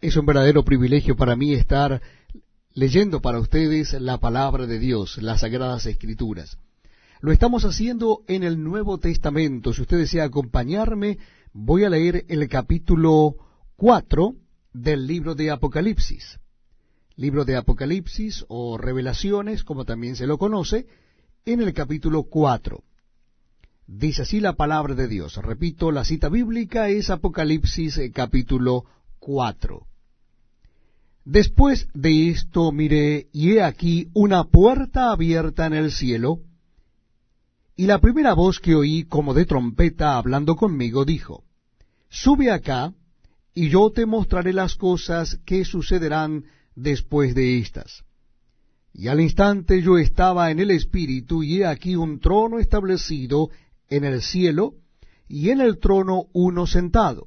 Es un verdadero privilegio para mí estar leyendo para ustedes la palabra de Dios, las sagradas escrituras. Lo estamos haciendo en el Nuevo Testamento. Si usted desea acompañarme, voy a leer el capítulo 4 del libro de Apocalipsis. Libro de Apocalipsis o Revelaciones, como también se lo conoce, en el capítulo 4. Dice así la palabra de Dios. Repito, la cita bíblica es Apocalipsis eh, capítulo 4. Después de esto miré, y he aquí una puerta abierta en el cielo, y la primera voz que oí como de trompeta hablando conmigo dijo, Sube acá, y yo te mostraré las cosas que sucederán después de estas. Y al instante yo estaba en el Espíritu, y he aquí un trono establecido en el cielo, y en el trono uno sentado.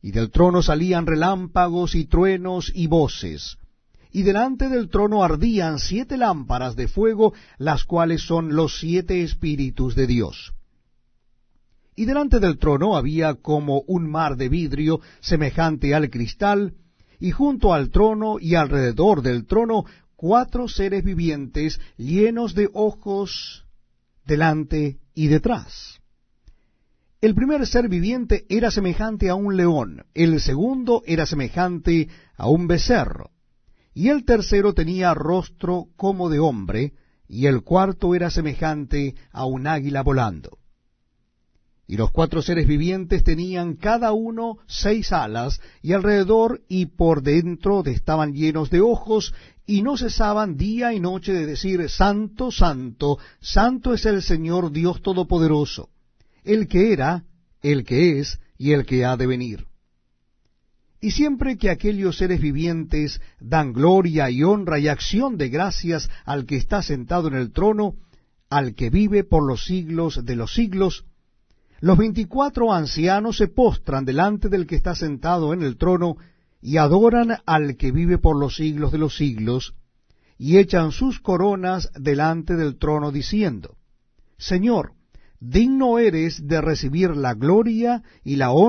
Y del trono salían relámpagos y truenos y voces. Y delante del trono ardían siete lámparas de fuego, las cuales son los siete espíritus de Dios. Y delante del trono había como un mar de vidrio semejante al cristal, y junto al trono y alrededor del trono cuatro seres vivientes llenos de ojos delante y detrás. El primer ser viviente era semejante a un león, el segundo era semejante a un becerro, y el tercero tenía rostro como de hombre, y el cuarto era semejante a un águila volando. Y los cuatro seres vivientes tenían cada uno seis alas, y alrededor y por dentro estaban llenos de ojos, y no cesaban día y noche de decir, Santo, Santo, Santo es el Señor Dios Todopoderoso el que era, el que es y el que ha de venir. Y siempre que aquellos seres vivientes dan gloria y honra y acción de gracias al que está sentado en el trono, al que vive por los siglos de los siglos, los veinticuatro ancianos se postran delante del que está sentado en el trono y adoran al que vive por los siglos de los siglos, y echan sus coronas delante del trono diciendo, Señor, digno eres de recibir la gloria y la honra